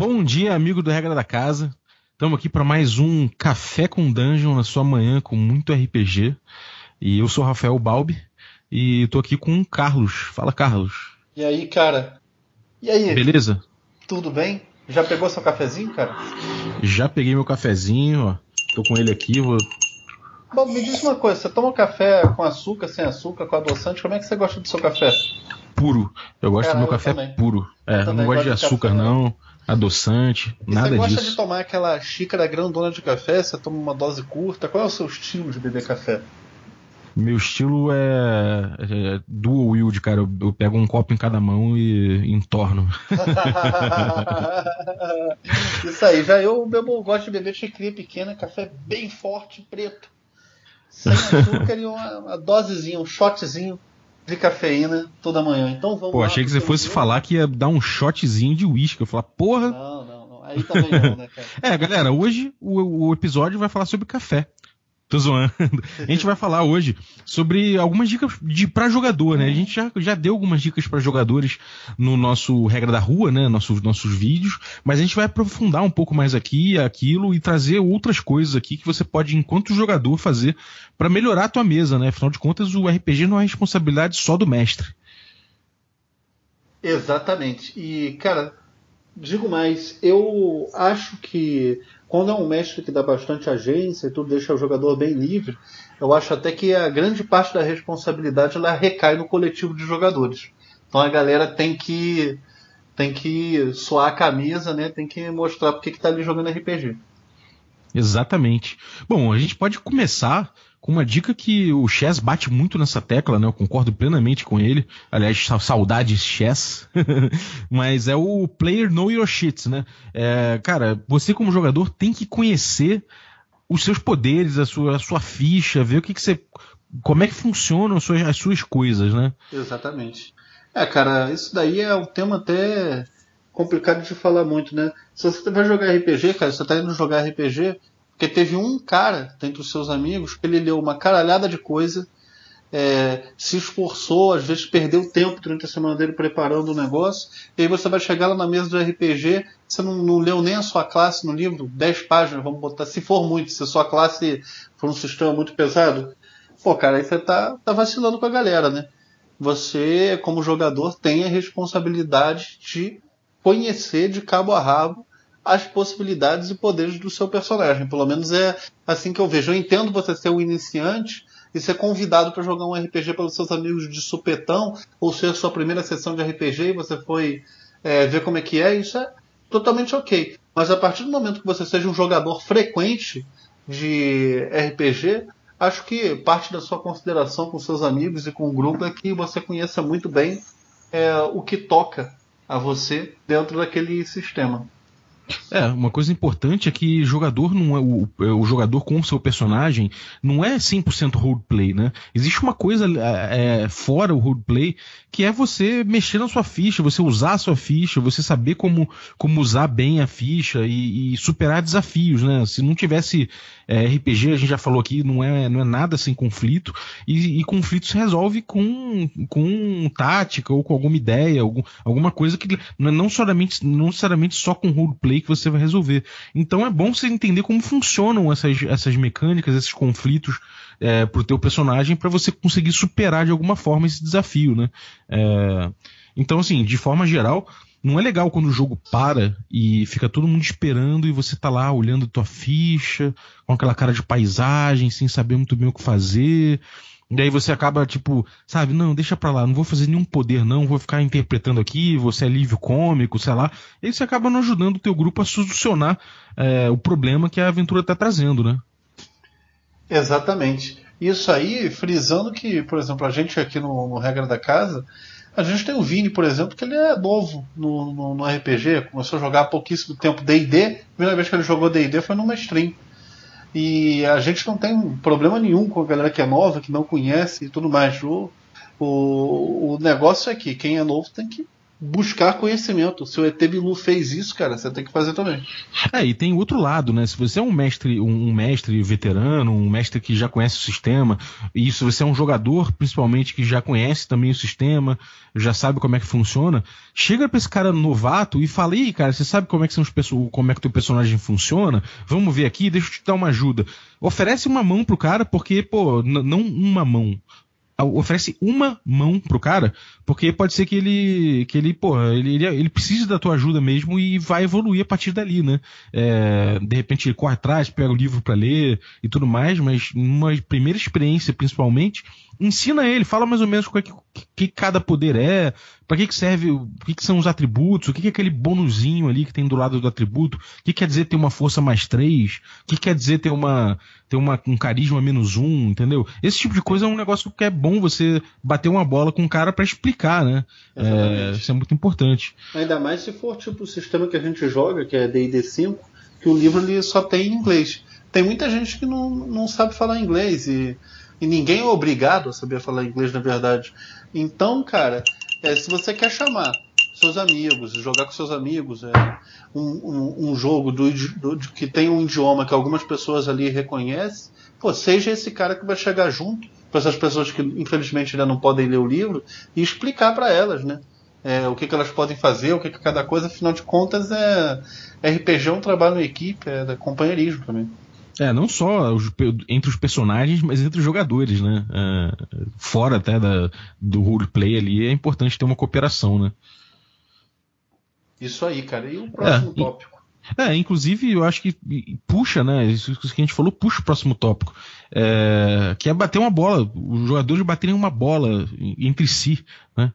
Bom dia, amigo do Regra da Casa. Estamos aqui para mais um Café com Dungeon na sua manhã com muito RPG. E eu sou Rafael Balbi e tô aqui com o Carlos. Fala, Carlos. E aí, cara? E aí? Beleza? Tudo bem? Já pegou seu cafezinho, cara? Já peguei meu cafezinho, ó. Tô com ele aqui, vou. Bom, me diz uma coisa, você toma café com açúcar, sem açúcar, com adoçante? Como é que você gosta do seu café? Puro. Eu gosto Cara, do meu eu café também. puro. É, Eu não também gosto de gosto de açúcar, café. não. Adoçante, E nada você gosta disso. de tomar aquela xícara grandona de café? Você toma uma dose curta? Qual é o seu estilo de beber café? Meu estilo é, é dual wield, cara. Eu, eu pego um copo em cada mão e entorno. Isso aí, já eu bebo, gosto de beber xicrinha pequena, café bem forte, preto. Sem açúcar e uma, uma dosezinha, um shotzinho de cafeína toda manhã. Então vamos Pô, lá, achei que você fosse falar que ia dar um shotzinho de uísque. Eu falar, porra. Não, não, não. Aí também não, né, cara? É, galera, hoje o, o episódio vai falar sobre café. Tô zoando. A gente vai falar hoje sobre algumas dicas de para jogador, né? A gente já, já deu algumas dicas para jogadores no nosso Regra da Rua, né? Nossos, nossos vídeos, mas a gente vai aprofundar um pouco mais aqui aquilo e trazer outras coisas aqui que você pode, enquanto jogador, fazer para melhorar a tua mesa, né? Afinal de contas, o RPG não é responsabilidade só do mestre. Exatamente. E, cara, digo mais, eu acho que quando é um mestre que dá bastante agência e tudo deixa o jogador bem livre, eu acho até que a grande parte da responsabilidade ela recai no coletivo de jogadores. Então a galera tem que tem que suar a camisa, né? Tem que mostrar porque que tá ali jogando RPG. Exatamente. Bom, a gente pode começar com uma dica que o Chess bate muito nessa tecla, né? Eu concordo plenamente com ele. Aliás, sa- saudades Chess. Mas é o player know your shit, né? É, cara, você como jogador tem que conhecer os seus poderes, a sua, a sua ficha, ver o que, que você. Como é que funcionam as suas, as suas coisas, né? Exatamente. É, cara, isso daí é um tema até complicado de falar muito, né? Se você vai jogar RPG, cara, você tá indo jogar RPG, porque teve um cara dentre os seus amigos que ele leu uma caralhada de coisa, é, se esforçou, às vezes perdeu tempo durante a semana dele preparando o negócio, e aí você vai chegar lá na mesa do RPG, você não, não leu nem a sua classe no livro, 10 páginas, vamos botar, se for muito, se a sua classe for um sistema muito pesado, pô, cara, aí você tá, tá vacilando com a galera, né? você, como jogador, tem a responsabilidade de conhecer de cabo a rabo as possibilidades e poderes do seu personagem. Pelo menos é assim que eu vejo. Eu entendo você ser um iniciante e ser convidado para jogar um RPG pelos seus amigos de supetão, ou ser sua primeira sessão de RPG e você foi é, ver como é que é, isso é totalmente ok. Mas a partir do momento que você seja um jogador frequente de RPG, acho que parte da sua consideração com seus amigos e com o grupo é que você conheça muito bem é, o que toca a você dentro daquele sistema. É, uma coisa importante é que jogador não é o, o jogador com o seu personagem não é 100% roleplay, né? Existe uma coisa é, fora o roleplay que é você mexer na sua ficha, você usar a sua ficha, você saber como, como usar bem a ficha e, e superar desafios, né? Se não tivesse é, RPG, a gente já falou aqui, não é, não é nada sem conflito e, e conflito se resolve com, com tática ou com alguma ideia, algum, alguma coisa que não, não, somente, não necessariamente só com roleplay que você vai resolver. Então é bom você entender como funcionam essas, essas mecânicas, esses conflitos é, pro teu personagem para você conseguir superar de alguma forma esse desafio, né? É, então assim, de forma geral, não é legal quando o jogo para e fica todo mundo esperando e você tá lá olhando tua ficha, com aquela cara de paisagem, sem saber muito bem o que fazer. E aí você acaba, tipo, sabe, não, deixa pra lá, não vou fazer nenhum poder não, vou ficar interpretando aqui, você é alívio cômico, sei lá. E aí você acaba não ajudando o teu grupo a solucionar é, o problema que a aventura tá trazendo, né? Exatamente. Isso aí, frisando que, por exemplo, a gente aqui no, no Regra da Casa, a gente tem o Vini, por exemplo, que ele é novo no, no, no RPG, começou a jogar há pouquíssimo tempo D&D, a primeira vez que ele jogou D&D foi numa stream. E a gente não tem problema nenhum com a galera que é nova, que não conhece e tudo mais. O, o, o negócio é que quem é novo tem que buscar conhecimento. Se o ET Bilu fez isso, cara, você tem que fazer também. É, e tem outro lado, né? Se você é um mestre, um, mestre veterano, um mestre que já conhece o sistema, e se você é um jogador, principalmente, que já conhece também o sistema, já sabe como é que funciona, chega pra esse cara novato e fala, aí, cara, você sabe como é que são os como é que o teu personagem funciona? Vamos ver aqui, deixa eu te dar uma ajuda. Oferece uma mão pro cara, porque, pô, não uma mão oferece uma mão pro cara, porque pode ser que ele, que ele, pô, ele, ele, ele precise da tua ajuda mesmo e vai evoluir a partir dali, né? É, de repente ele corre atrás, pega o livro para ler e tudo mais, mas numa primeira experiência, principalmente, ensina ele, fala mais ou menos o que, que, que cada poder é, para que, que serve, o que, que são os atributos, o que, que é aquele bonuzinho ali que tem do lado do atributo, o que quer dizer ter uma força mais três, o que quer dizer ter uma ter uma, um carisma menos um, entendeu? Esse tipo de coisa é um negócio que é bom você bater uma bola com o cara para explicar, né? É, isso é muito importante. Ainda mais se for tipo o sistema que a gente joga, que é D&D 5, que o livro ele só tem em inglês. Tem muita gente que não, não sabe falar inglês e e ninguém é obrigado a saber falar inglês, na verdade. Então, cara, é, se você quer chamar seus amigos, jogar com seus amigos, é, um, um, um, jogo do, do, que tem um idioma que algumas pessoas ali reconhecem, pô, seja esse cara que vai chegar junto para essas pessoas que infelizmente ainda não podem ler o livro e explicar para elas, né? É, o que, que elas podem fazer, o que, que cada coisa, afinal de contas, é RPG é um trabalho em equipe, é companheirismo também. É, não só os, entre os personagens, mas entre os jogadores, né? É, fora até da, do roleplay ali, é importante ter uma cooperação, né? Isso aí, cara. E o próximo é, tópico? É, inclusive eu acho que puxa, né? Isso que a gente falou, puxa o próximo tópico. É, que é bater uma bola, os jogadores baterem uma bola entre si, né?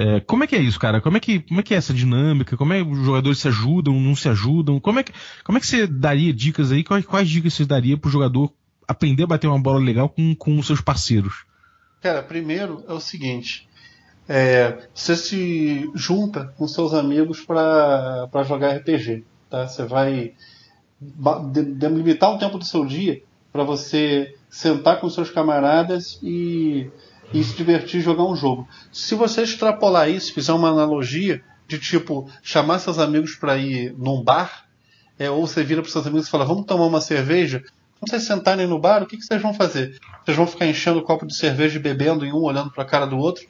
É, como é que é isso, cara? Como é que, como é que é essa dinâmica? Como é que os jogadores se ajudam, não se ajudam? Como é que, como é que você daria dicas aí? Quais, quais dicas você daria pro jogador aprender a bater uma bola legal com, com os seus parceiros? Cara, primeiro é o seguinte. É, você se junta com seus amigos para jogar RPG. Tá? Você vai delimitar um tempo do seu dia para você sentar com seus camaradas e e se divertir jogar um jogo. Se você extrapolar isso, fizer uma analogia de tipo chamar seus amigos para ir num bar, é, ou você vira para seus amigos e fala, vamos tomar uma cerveja. Quando vocês sentarem no bar, o que, que vocês vão fazer? Vocês vão ficar enchendo o copo de cerveja e bebendo e um olhando para a cara do outro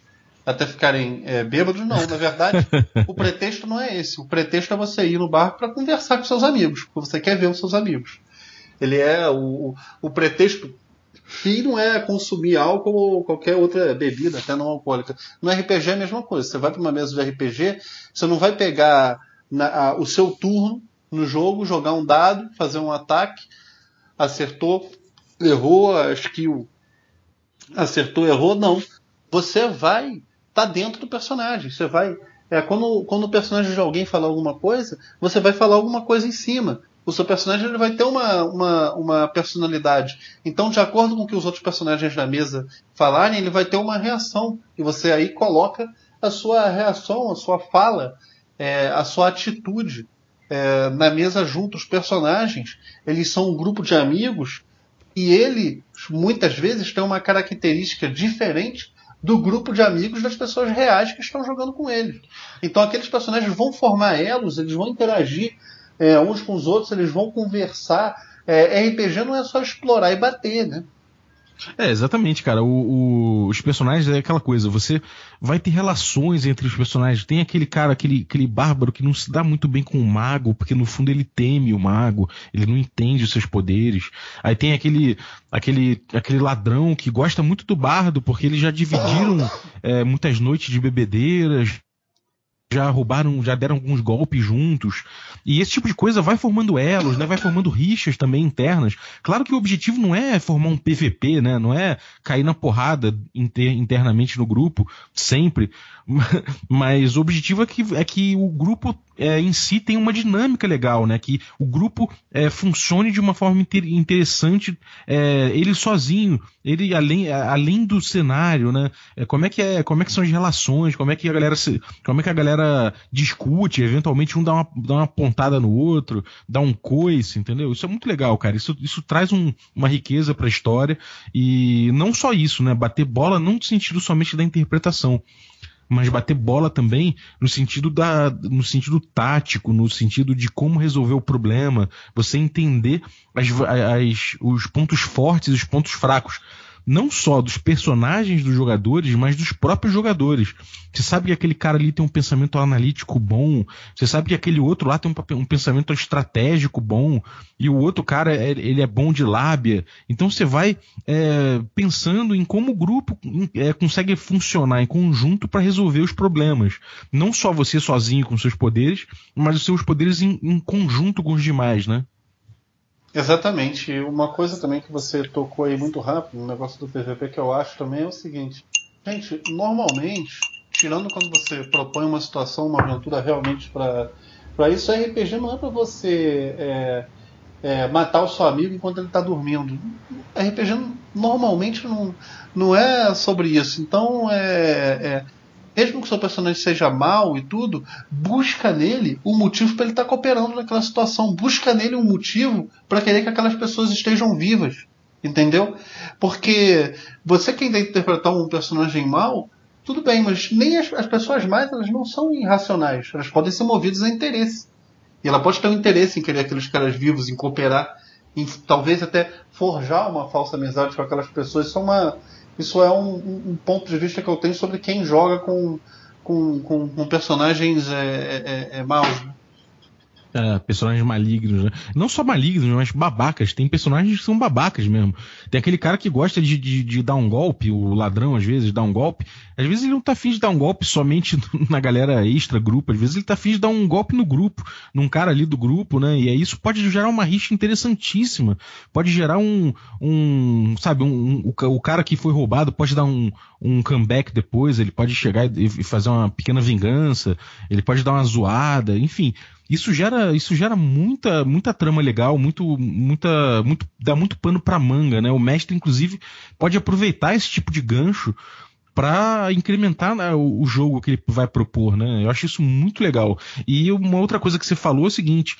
até ficarem é, bêbados? Não, na verdade, o pretexto não é esse. O pretexto é você ir no bar para conversar com seus amigos, porque você quer ver os seus amigos. Ele é o, o pretexto Fim não é consumir álcool ou qualquer outra bebida, até não alcoólica. No RPG é a mesma coisa. Você vai para uma mesa de RPG, você não vai pegar na, a, o seu turno no jogo, jogar um dado, fazer um ataque, acertou, errou, a skill acertou, errou, não. Você vai estar tá dentro do personagem. Você vai. É, quando, quando o personagem de alguém falar alguma coisa, você vai falar alguma coisa em cima o seu personagem ele vai ter uma, uma, uma personalidade. Então, de acordo com o que os outros personagens da mesa falarem, ele vai ter uma reação. E você aí coloca a sua reação, a sua fala, é, a sua atitude é, na mesa junto. Os personagens, eles são um grupo de amigos e ele, muitas vezes, tem uma característica diferente do grupo de amigos das pessoas reais que estão jogando com ele. Então aqueles personagens vão formar elos, eles vão interagir é, uns com os outros, eles vão conversar. É, RPG não é só explorar e bater, né? É, exatamente, cara. O, o, os personagens é aquela coisa, você vai ter relações entre os personagens. Tem aquele cara, aquele, aquele bárbaro que não se dá muito bem com o mago, porque no fundo ele teme o mago, ele não entende os seus poderes. Aí tem aquele, aquele, aquele ladrão que gosta muito do bardo, porque eles já dividiram é, muitas noites de bebedeiras, já roubaram, já deram alguns golpes juntos. E esse tipo de coisa vai formando elos, né? Vai formando rixas também internas. Claro que o objetivo não é formar um PVP, né? Não é cair na porrada inter, internamente no grupo, sempre. Mas o objetivo é que, é que o grupo é, em si tem uma dinâmica legal, né? Que o grupo é, funcione de uma forma inter interessante, é, ele sozinho, ele além, além do cenário, né? É, como é que é, como é que são as relações, como é que a galera se, como é que a galera discute, eventualmente um dá uma, dá uma pontada no outro, dá um coice, entendeu? Isso é muito legal, cara. Isso, isso traz um, uma riqueza para a história e não só isso, né? Bater bola não no sentido somente da interpretação mas bater bola também no sentido da no sentido tático, no sentido de como resolver o problema, você entender as, as, os pontos fortes e os pontos fracos não só dos personagens dos jogadores, mas dos próprios jogadores. Você sabe que aquele cara ali tem um pensamento analítico bom, você sabe que aquele outro lá tem um, pensamento estratégico bom, e o outro cara é, ele é bom de lábia. Então você vai é, pensando em como o grupo é, consegue funcionar em conjunto para resolver os problemas. Não só você sozinho com seus poderes, mas os seus poderes em, em conjunto com os demais, né? Exatamente. Uma coisa também que você tocou aí muito rápido no negócio do PVP que eu acho também é o seguinte. Gente, normalmente, tirando quando você propõe uma situação, uma aventura realmente para isso, RPG não é para você é, é, matar o seu amigo enquanto ele está dormindo. RPG normalmente não, não é sobre isso. Então, é, é mesmo que seu personagem seja mal e tudo, busca nele um motivo para ele estar tá cooperando naquela situação. Busca nele um motivo para querer que aquelas pessoas estejam vivas. Entendeu? Porque você quem vai interpretar um personagem mal, tudo bem, mas nem as, as pessoas mais elas não são irracionais. Elas podem ser movidas a interesse. E ela pode ter um interesse em querer aqueles caras vivos, em cooperar, em talvez até forjar uma falsa amizade com aquelas pessoas. Isso é uma, isso é um, um, ponto de vista que eu tenho sobre quem joga com, com, com, com personagens é, é, é, é maus. Né? É, personagens malignos, né? Não só malignos, mas babacas. Tem personagens que são babacas mesmo. Tem aquele cara que gosta de, de, de, dar um golpe, o ladrão às vezes dá um golpe. Às vezes ele não tá afim de dar um golpe somente na galera extra grupo, às vezes ele tá afim de dar um golpe no grupo, num cara ali do grupo, né? E aí isso pode gerar uma rixa interessantíssima. Pode gerar um, um sabe, um, um o, o, cara que foi roubado pode dar um, um comeback depois, ele pode chegar e, e fazer uma pequena vingança, ele pode dar uma zoada, enfim isso gera, isso gera muita, muita trama legal, muito, muita, muito, dá muito pano para manga, né? O mestre, inclusive, pode aproveitar esse tipo de gancho para incrementar né, o, jogo que ele vai propor, né? Eu acho isso muito legal. E uma outra coisa que você falou é o seguinte: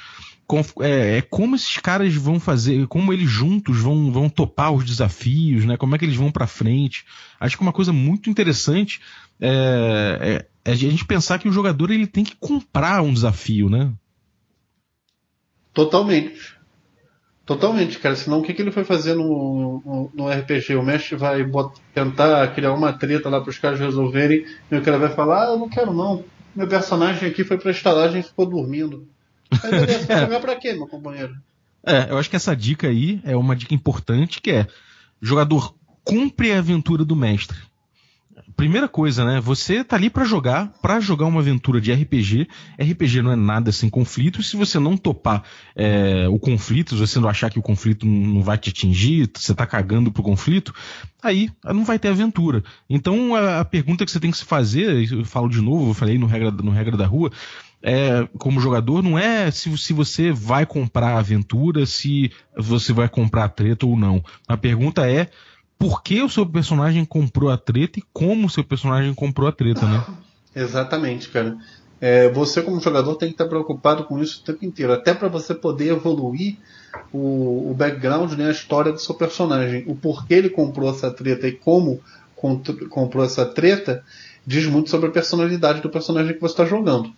é, é, como esses caras vão fazer, como eles juntos vão, vão topar os desafios, né? Como é que eles vão para frente? Acho que uma coisa muito interessante é, é é a gente pensar que o jogador ele tem que comprar um desafio, né? Totalmente. Totalmente, cara. Senão o que, que ele foi fazer no, no, no RPG? O mestre vai botar, tentar criar uma treta lá para os caras resolverem e o cara vai falar: Ah, eu não quero não. Meu personagem aqui foi pra estalagem e ficou dormindo. Aí beleza, vai jogar pra quê, meu companheiro? É, eu acho que essa dica aí é uma dica importante que é jogador cumpre a aventura do mestre primeira coisa, né? Você tá ali para jogar, para jogar uma aventura de RPG. RPG não é nada sem conflito. Se você não topar é, o conflito, se você não achar que o conflito não vai te atingir, você tá cagando pro conflito, aí não vai ter aventura. Então a, a pergunta que você tem que se fazer, eu falo de novo, eu falei no regra, no regra da rua, é, como jogador não é se, se você vai comprar a aventura, se você vai comprar a treta ou não. A pergunta é por que o seu personagem comprou a treta e como o seu personagem comprou a treta, né? Exatamente, cara. É, você como jogador tem que estar preocupado com isso o tempo inteiro, até para você poder evoluir o, o, background, né, a história do seu personagem, o porquê ele comprou essa treta e como comprou essa treta diz muito sobre a personalidade do personagem que você está jogando.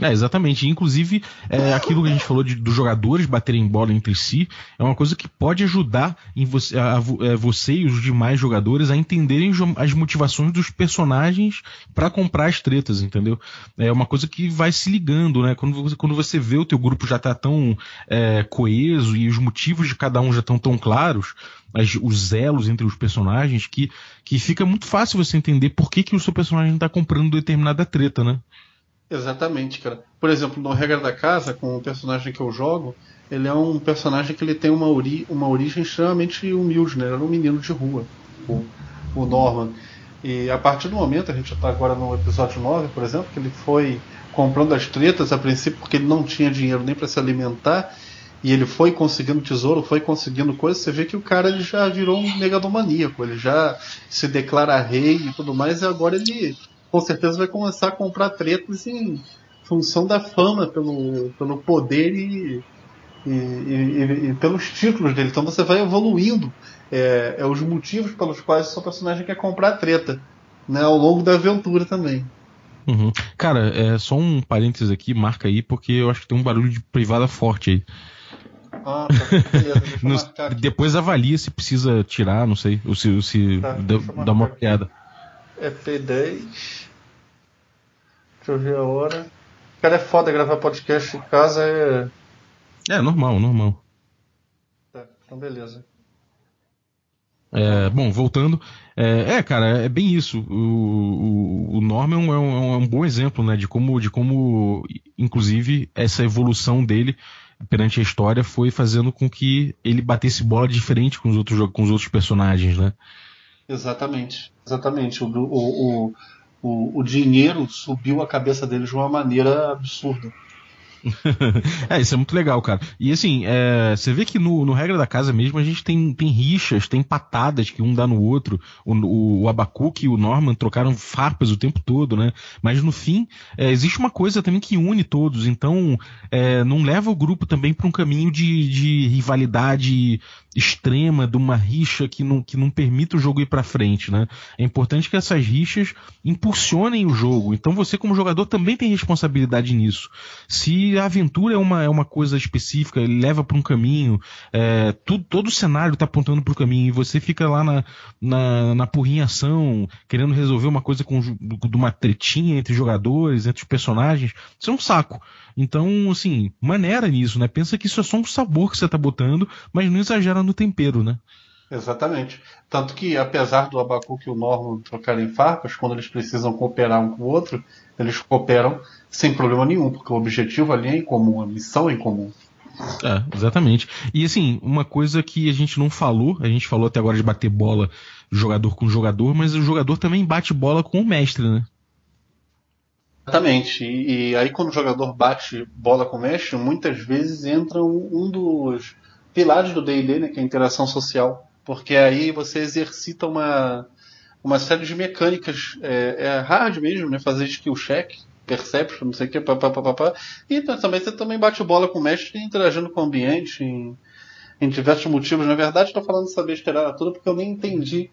É, exatamente. Inclusive, é, aquilo que a gente falou de, dos jogadores baterem bola entre si é uma coisa que pode ajudar você, a, a, é, você e os demais jogadores a entenderem as motivações dos personagens para comprar as tretas, entendeu? É uma coisa que vai se ligando, né? Quando você, quando você vê o teu grupo já tá tão é, coeso e os motivos de cada um já estão tão claros, as, os elos entre os personagens, que, que fica muito fácil você entender por que, que o seu personagem está comprando determinada treta, né? Exatamente, cara. Por exemplo, no Regra da Casa, com o personagem que eu jogo, ele é um personagem que ele tem uma, ori uma origem extremamente humilde, né? Ele era um menino de rua, o, o Norman. E a partir do momento, a gente está agora no episódio 9, por exemplo, que ele foi comprando as tretas a princípio porque ele não tinha dinheiro nem para se alimentar, e ele foi conseguindo tesouro, foi conseguindo coisas, você vê que o cara ele já virou um megalomaníaco, ele já se declara rei e tudo mais, e agora ele com certeza vai começar a comprar tretas em função da fama, pelo, pelo poder e, e, e, e pelos títulos dele. Então você vai evoluindo é, é, os motivos pelos quais o seu personagem quer comprar treta. né, ao longo da aventura também. Uhum. Cara, é só um parênteses aqui, marca aí, porque eu acho que tem um barulho de privada forte aí. Ah, tá. Nos, depois avalia se precisa tirar, não sei, ou se, se tá, dá, dá uma piada. É P10. Deixa eu ver a hora. Cara, é foda gravar podcast em casa, é. É, normal, normal. Tá, então beleza. É, bom, voltando. É, é, cara, é bem isso. O, o, o Norman é um, é um, bom exemplo, né, de como, de como, inclusive, essa evolução dele perante a história foi fazendo com que ele batesse bola diferente com os outros, com os outros personagens, né? Exatamente, exatamente. O, o, o, o dinheiro subiu a cabeça dele de uma maneira absurda. é, isso é muito legal, cara. E assim, é, você vê que no, no, Regra da Casa mesmo a gente tem, tem rixas, tem patadas que um dá no outro. O, o, o Abacuque e o Norman trocaram farpas o tempo todo, né? Mas no fim, é, existe uma coisa também que une todos. Então, é, não leva o grupo também para um caminho de, de rivalidade extrema, de uma rixa que não, que não permita o jogo ir para frente, né? É importante que essas rixas impulsionem o jogo. Então você, como jogador, também tem responsabilidade nisso. Se a aventura é uma, é uma coisa específica, ele leva para um caminho, é, todo o cenário está apontando para o caminho e você fica lá na, na, na porrinhação, querendo resolver uma coisa com de uma tretinha entre jogadores, entre os personagens, isso é um saco. Então, assim, maneira nisso, né? Pensa que isso é só um sabor que você tá botando, mas não exagera no tempero, né? Exatamente. Tanto que, apesar do Abacuque e o Norman trocarem farpas, quando eles precisam cooperar um com o outro, eles cooperam sem problema nenhum, porque o objetivo ali é em comum, a missão é em comum. É, exatamente. E assim, uma coisa que a gente não falou, a gente falou até agora de bater bola jogador com jogador, mas o jogador também bate bola com o mestre, né? Exatamente. E, e, aí quando o jogador bate bola com o mestre, muitas vezes entra um, um dos pilares do D&D, né, que é a interação social. Porque aí você exercita uma, uma série de mecânicas. É, é hard mesmo, né? Fazer skill check, perception, não sei o que, papapá. E também você também bate bola com o mestre interagindo com o ambiente em, em diversos motivos. Na verdade, estou falando essa besteira toda porque eu nem entendi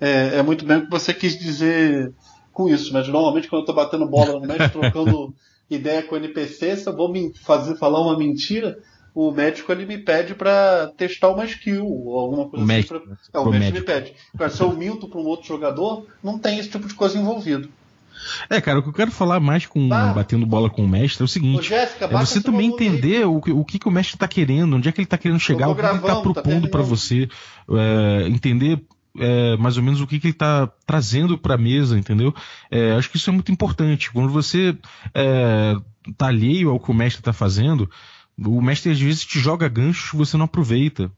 é, é muito bem o que você quis dizer com isso, mas normalmente quando eu tô batendo bola no médico, trocando ideia com o NPC, se eu vou me fazer falar uma mentira, o médico ele me pede para testar uma skill ou alguma coisa o assim. Médico, pra... É, o médico, me pede. Se eu minto para um outro jogador, não tem esse tipo de coisa envolvido. É, cara, o que eu quero falar mais com tá. batendo bola com o mestre é o seguinte: Ô, Jéssica, é você também entender o, o que, que o mestre está querendo, onde é que ele está querendo chegar, o que, gravando, ele está propondo tá para você, é, entender é, mais ou menos o que, que ele está trazendo para a mesa, entendeu? É, acho que isso é muito importante. Quando você é, tá alheio ao que o mestre está fazendo, o mestre às vezes te joga ganchos que você não aproveita.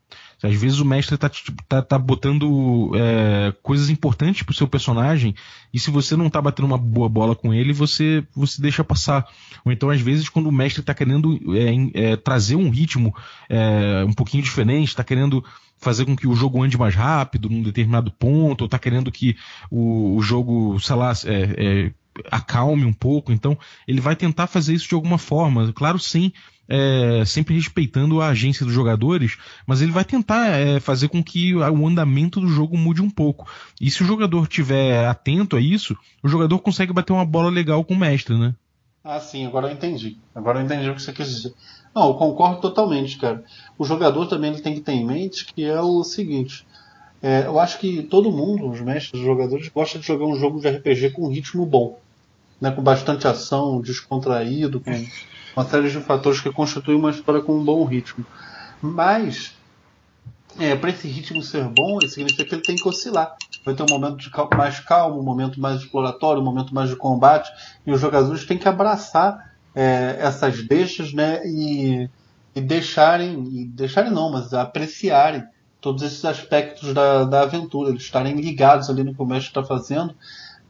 Às vezes o mestre tá, tá, tá botando é, coisas importantes pro seu personagem e se você não tá batendo uma boa bola com ele, você, você deixa passar. Ou então, às vezes, quando o mestre tá querendo é, é, trazer um ritmo é, um pouquinho diferente, tá querendo fazer com que o jogo ande mais rápido num determinado ponto, ou tá querendo que o, o jogo, sei lá, é, é, acalme um pouco. Então, ele vai tentar fazer isso de alguma forma. Claro, sim, é, sempre respeitando a agência dos jogadores, mas ele vai tentar é, fazer com que o andamento do jogo mude um pouco. E se o jogador estiver atento a isso, o jogador consegue bater uma bola legal com o mestre, né? Ah, sim, agora eu entendi. Agora eu entendi o que você quis dizer. Não, eu concordo totalmente, cara. O jogador também ele tem que ter em mente que é o seguinte. É, eu acho que todo mundo, os mestres, os jogadores, gosta de jogar um jogo de RPG com um ritmo bom. Né, com bastante ação, descontraído, com uma série de fatores que constituem uma história com um bom ritmo. Mas, é, para esse ritmo ser bom, isso significa que ele tem que oscilar. Vai ter um momento cal mais calmo, um momento mais exploratório, um momento mais de combate, e os jogadores têm que abraçar é, essas deixas né, e, e deixarem, e deixarem não, mas apreciarem todos esses aspectos da, da aventura, eles estarem ligados ali no que o mestre está fazendo,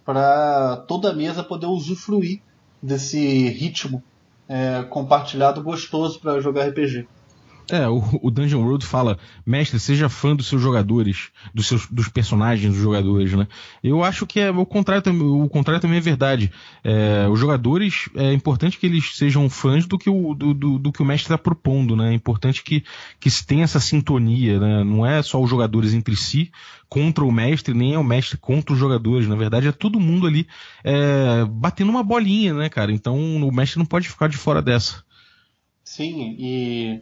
para toda a mesa poder usufruir desse ritmo é, compartilhado gostoso para jogar RPG. É, o, o, Dungeon World fala, mestre, seja fã dos seus jogadores, dos seus dos personagens dos jogadores, né? Eu acho que é o contrário, o contrário também é verdade. É, os jogadores é importante que eles sejam fãs do que o, do, do, do que o mestre está propondo, né? É importante que, que se tenha essa sintonia, né? Não é só os jogadores entre si contra o mestre, nem é o mestre contra os jogadores. Na verdade, é todo mundo ali é, batendo uma bolinha, né, cara? Então o mestre não pode ficar de fora dessa. Sim, e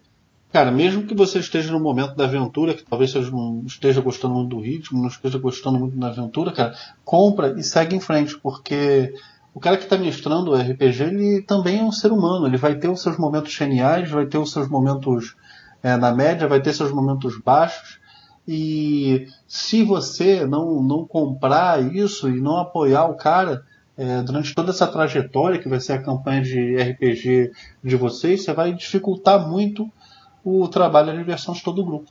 Cara, mesmo que você esteja no momento da aventura, que talvez você não esteja gostando muito do ritmo, não esteja gostando muito da aventura, cara, compra e segue em frente, porque o cara que está mestrando o RPG, ele também é um ser humano, ele vai ter os seus momentos geniais, vai ter os seus momentos é, na média, vai ter seus momentos baixos, e se você não, não comprar isso e não apoiar o cara, é, durante toda essa trajetória que vai ser a campanha de RPG de vocês, você vai dificultar muito o trabalho e a diversão de todo o grupo.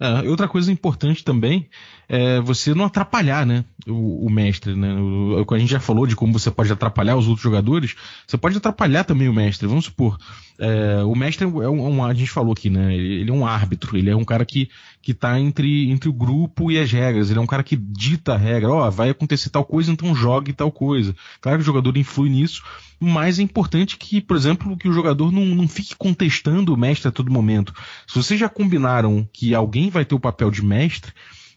É, outra coisa importante também é você não atrapalhar, né, o, o mestre, né? O, a gente já falou de como você pode atrapalhar os outros jogadores, você pode atrapalhar também o mestre. Vamos supor, é, o mestre é um, um, a gente falou aqui, né? Ele é um árbitro, ele é um cara que que tá entre, entre o grupo e as regras. Ele é um cara que dita a regra, ó, oh, vai acontecer tal coisa, então jogue tal coisa. Claro que o jogador influi nisso, mas é importante que, por exemplo, que o jogador não, não fique contestando o mestre a todo momento. Se vocês já combinaram que alguém vai ter o papel de mestre,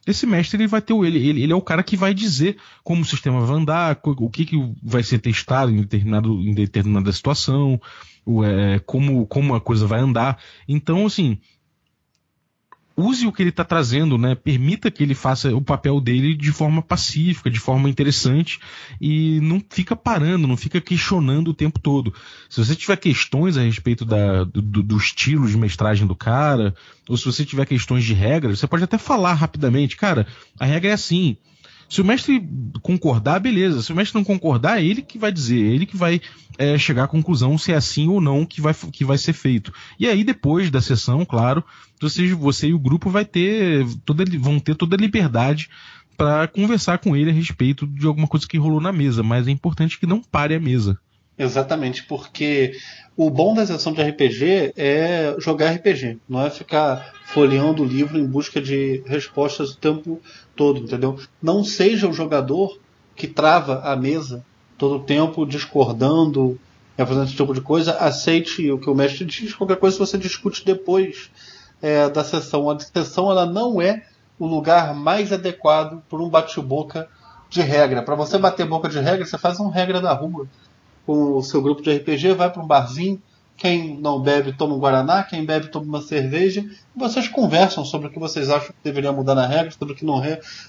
esse mestre ele vai ter ele, ele, ele é o cara que vai dizer como o sistema vai andar, o que, que vai ser testado em, determinado, em determinada situação, o, é, como, como a coisa vai andar. Então, assim, use o que ele está trazendo, né? Permita que ele faça o papel dele de forma pacífica, de forma interessante e não fica parando, não fica questionando o tempo todo. Se você tiver questões a respeito da, do, do estilo de mestragem do cara, ou se você tiver questões de regras, você pode até falar rapidamente, cara, a regra é assim. Se o mestre concordar, beleza. Se o mestre não concordar, é ele que vai dizer, é ele que vai é, chegar à conclusão se é assim ou não que vai, que vai ser feito. E aí, depois da sessão, claro, você, você e o grupo vai ter toda, vão ter toda a liberdade para conversar com ele a respeito de alguma coisa que rolou na mesa, mas é importante que não pare a mesa. Exatamente, porque o bom da sessão de RPG é jogar RPG, não é ficar folheando o livro em busca de respostas o tempo todo, entendeu? Não seja o jogador que trava a mesa todo o tempo discordando, é, fazendo esse tipo de coisa. Aceite o que o mestre diz, qualquer coisa você discute depois é, da sessão. A sessão ela não é o lugar mais adequado para um bate-boca de regra. Para você bater boca de regra, você faz uma regra da rua com o seu grupo de RPG, vai para um barzinho, quem não bebe toma um guaraná, quem bebe toma uma cerveja, e vocês conversam sobre o que vocês acham que deveria mudar na regra, sobre o que não,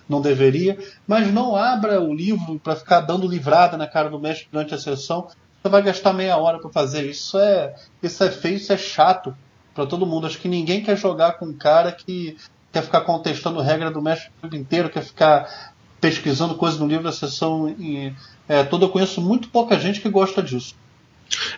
não deveria, mas não abra o livro para ficar dando livrada na cara do mestre durante a sessão. Você vai gastar meia hora para fazer isso. É, isso é feio, isso é chato para todo mundo. Acho que ninguém quer jogar com um cara que quer ficar contestando regra do mestre o tempo inteiro, quer ficar pesquisando coisas no livro da sessão e, é, toda. Eu conheço muito pouca gente que gosta disso.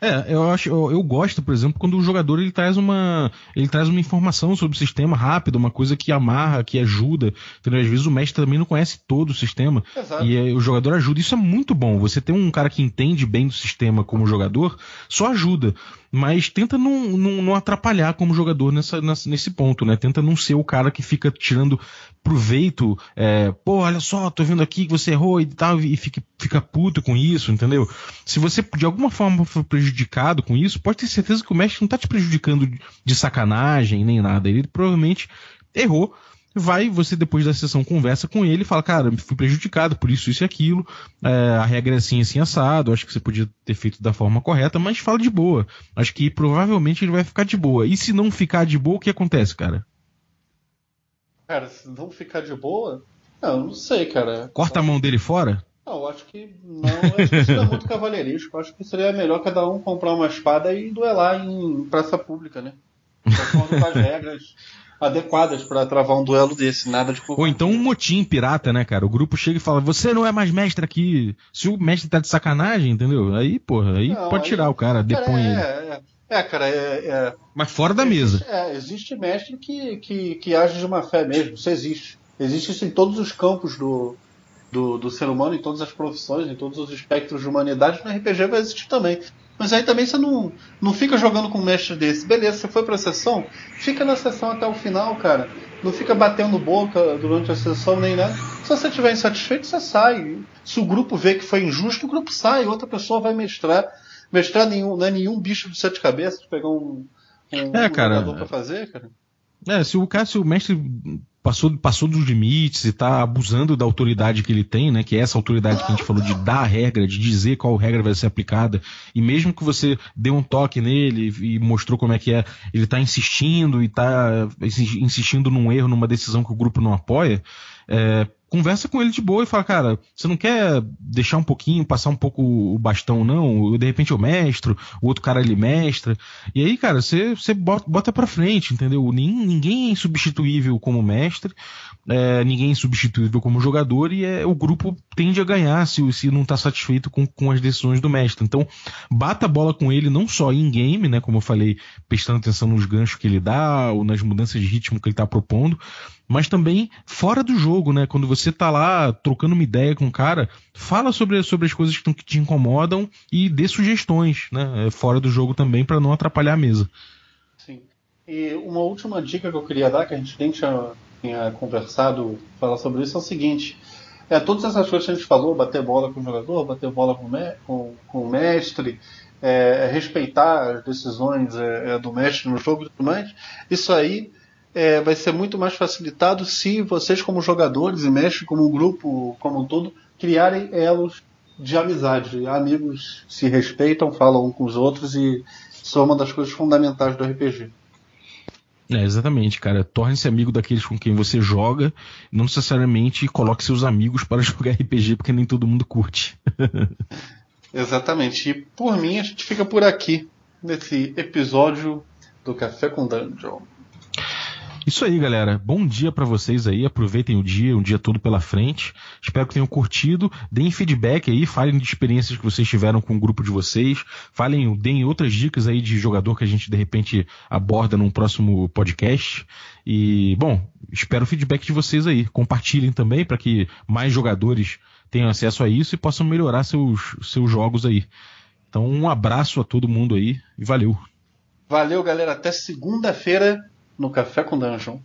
É, eu acho, eu, eu, gosto, por exemplo, quando o jogador ele traz uma, ele traz uma informação sobre o sistema rápida, uma coisa que amarra, que ajuda. Entendeu? Às vezes o mestre também não conhece todo o sistema Exato. e o jogador ajuda. Isso é muito bom. Você ter um cara que entende bem do sistema como jogador só ajuda mas tenta não, não, não atrapalhar como jogador nessa, nessa, nesse ponto, né? Tenta não ser o cara que fica tirando proveito, é, pô, olha só, tô vendo aqui que você errou e tal, e fica, fica puto com isso, entendeu? Se você de alguma forma prejudicado com isso, pode ter certeza que o mestre não tá te prejudicando de sacanagem nem nada. Ele provavelmente errou, vai, você depois da sessão conversa com ele e fala, cara, fui prejudicado por isso, isso e aquilo, é, a regra é assim, assim, assado, acho que você podia ter feito da forma correta, mas fala de boa. Acho que provavelmente ele vai ficar de boa. E se não ficar de boa, o que acontece, cara? Cara, se não ficar de boa, não, não sei, cara. Corta a mão dele fora? Não, acho que não, acho que seria muito cavalheirístico. Acho que seria melhor cada um comprar uma espada e duelar em praça pública, né? Com as regras adequadas para travar um duelo desse, nada de Ou então um motim pirata, né, cara? O grupo chega e fala: "Você não é mais mestre aqui". Se o mestre tá de sacanagem, entendeu? Aí, porra, aí não, pode aí, tirar o cara, depõe é, ele. É, é, cara, é, é, Mas fora da mesa. É, existe mestre que, que, que age de uma fé mesmo, isso existe. Existe isso em todos os campos do, do, do ser humano, em todas as profissões, em todos os espectros de humanidade, no RPG vai existir também. Mas aí também você não, não fica jogando com um mestre desse. Beleza, você foi pra sessão, fica na sessão até o final, cara. Não fica batendo boca durante a sessão nem nada. Se você estiver insatisfeito, você sai. Se o grupo vê que foi injusto, o grupo sai. Outra pessoa vai mestrar. Mestrar nenhum, não é nenhum bicho de sete cabeças, pegar um, um é, cara, pra fazer, cara. É, se o cara, se o mestre passou, passou dos limites e está abusando da autoridade que ele tem, né? Que é essa autoridade que a gente falou de dar a regra, de dizer qual regra vai ser aplicada. E mesmo que você deu um toque nele e mostrou como é que é, ele está insistindo e está insistindo num erro, numa decisão que o grupo não apoia. É, conversa com ele de boa e fala, cara, você não quer deixar um pouquinho, passar um pouco o bastão, não? De repente eu mestro, o outro cara ele mestra. E aí, cara, você, você bota, bota pra frente, entendeu? Ninguém é insubstituível como mestre, é, ninguém é insubstituível como jogador e é, o grupo tende a ganhar se, se não tá satisfeito com, com as decisões do mestre. Então, bata a bola com ele não só em game, né? Como eu falei, prestando atenção nos ganchos que ele dá ou nas mudanças de ritmo que ele tá propondo, mas também fora do jogo, né? Quando você tá lá trocando uma ideia com o cara, fala sobre, sobre as coisas que, te incomodam e dê sugestões, né? É, fora do jogo também para não atrapalhar a mesa. Sim. E uma última dica que eu queria dar, que a gente nem tinha, tinha conversado, falar sobre isso, é o seguinte. É, todas essas coisas que a gente falou, bater bola com o jogador, bater bola com, com, com o mestre, é, respeitar as decisões é, é do mestre no jogo e tudo mais, isso aí é, vai ser muito mais facilitado se vocês, como jogadores e mestres, como um grupo, como um todo, criarem elos de amizade. Amigos se respeitam, falam um com os outros e isso é uma das coisas fundamentais do RPG. É, exatamente, cara. Torne-se amigo daqueles com quem você joga, não necessariamente coloque seus amigos para jogar RPG, porque nem todo mundo curte. exatamente. E por mim, a gente fica por aqui nesse episódio do Café com Dungeon. Isso aí, galera. Bom dia para vocês aí. Aproveitem o dia, um dia todo pela frente. Espero que tenham curtido. Deem feedback aí, falem de experiências que vocês tiveram com o grupo de vocês. Falem, deem outras dicas aí de jogador que a gente de repente aborda num próximo podcast. E, bom, espero o feedback de vocês aí. Compartilhem também para que mais jogadores tenham acesso a isso e possam melhorar seus, seus jogos aí. Então, um abraço a todo mundo aí e valeu. Valeu, galera. Até segunda-feira no Café com Dungeon.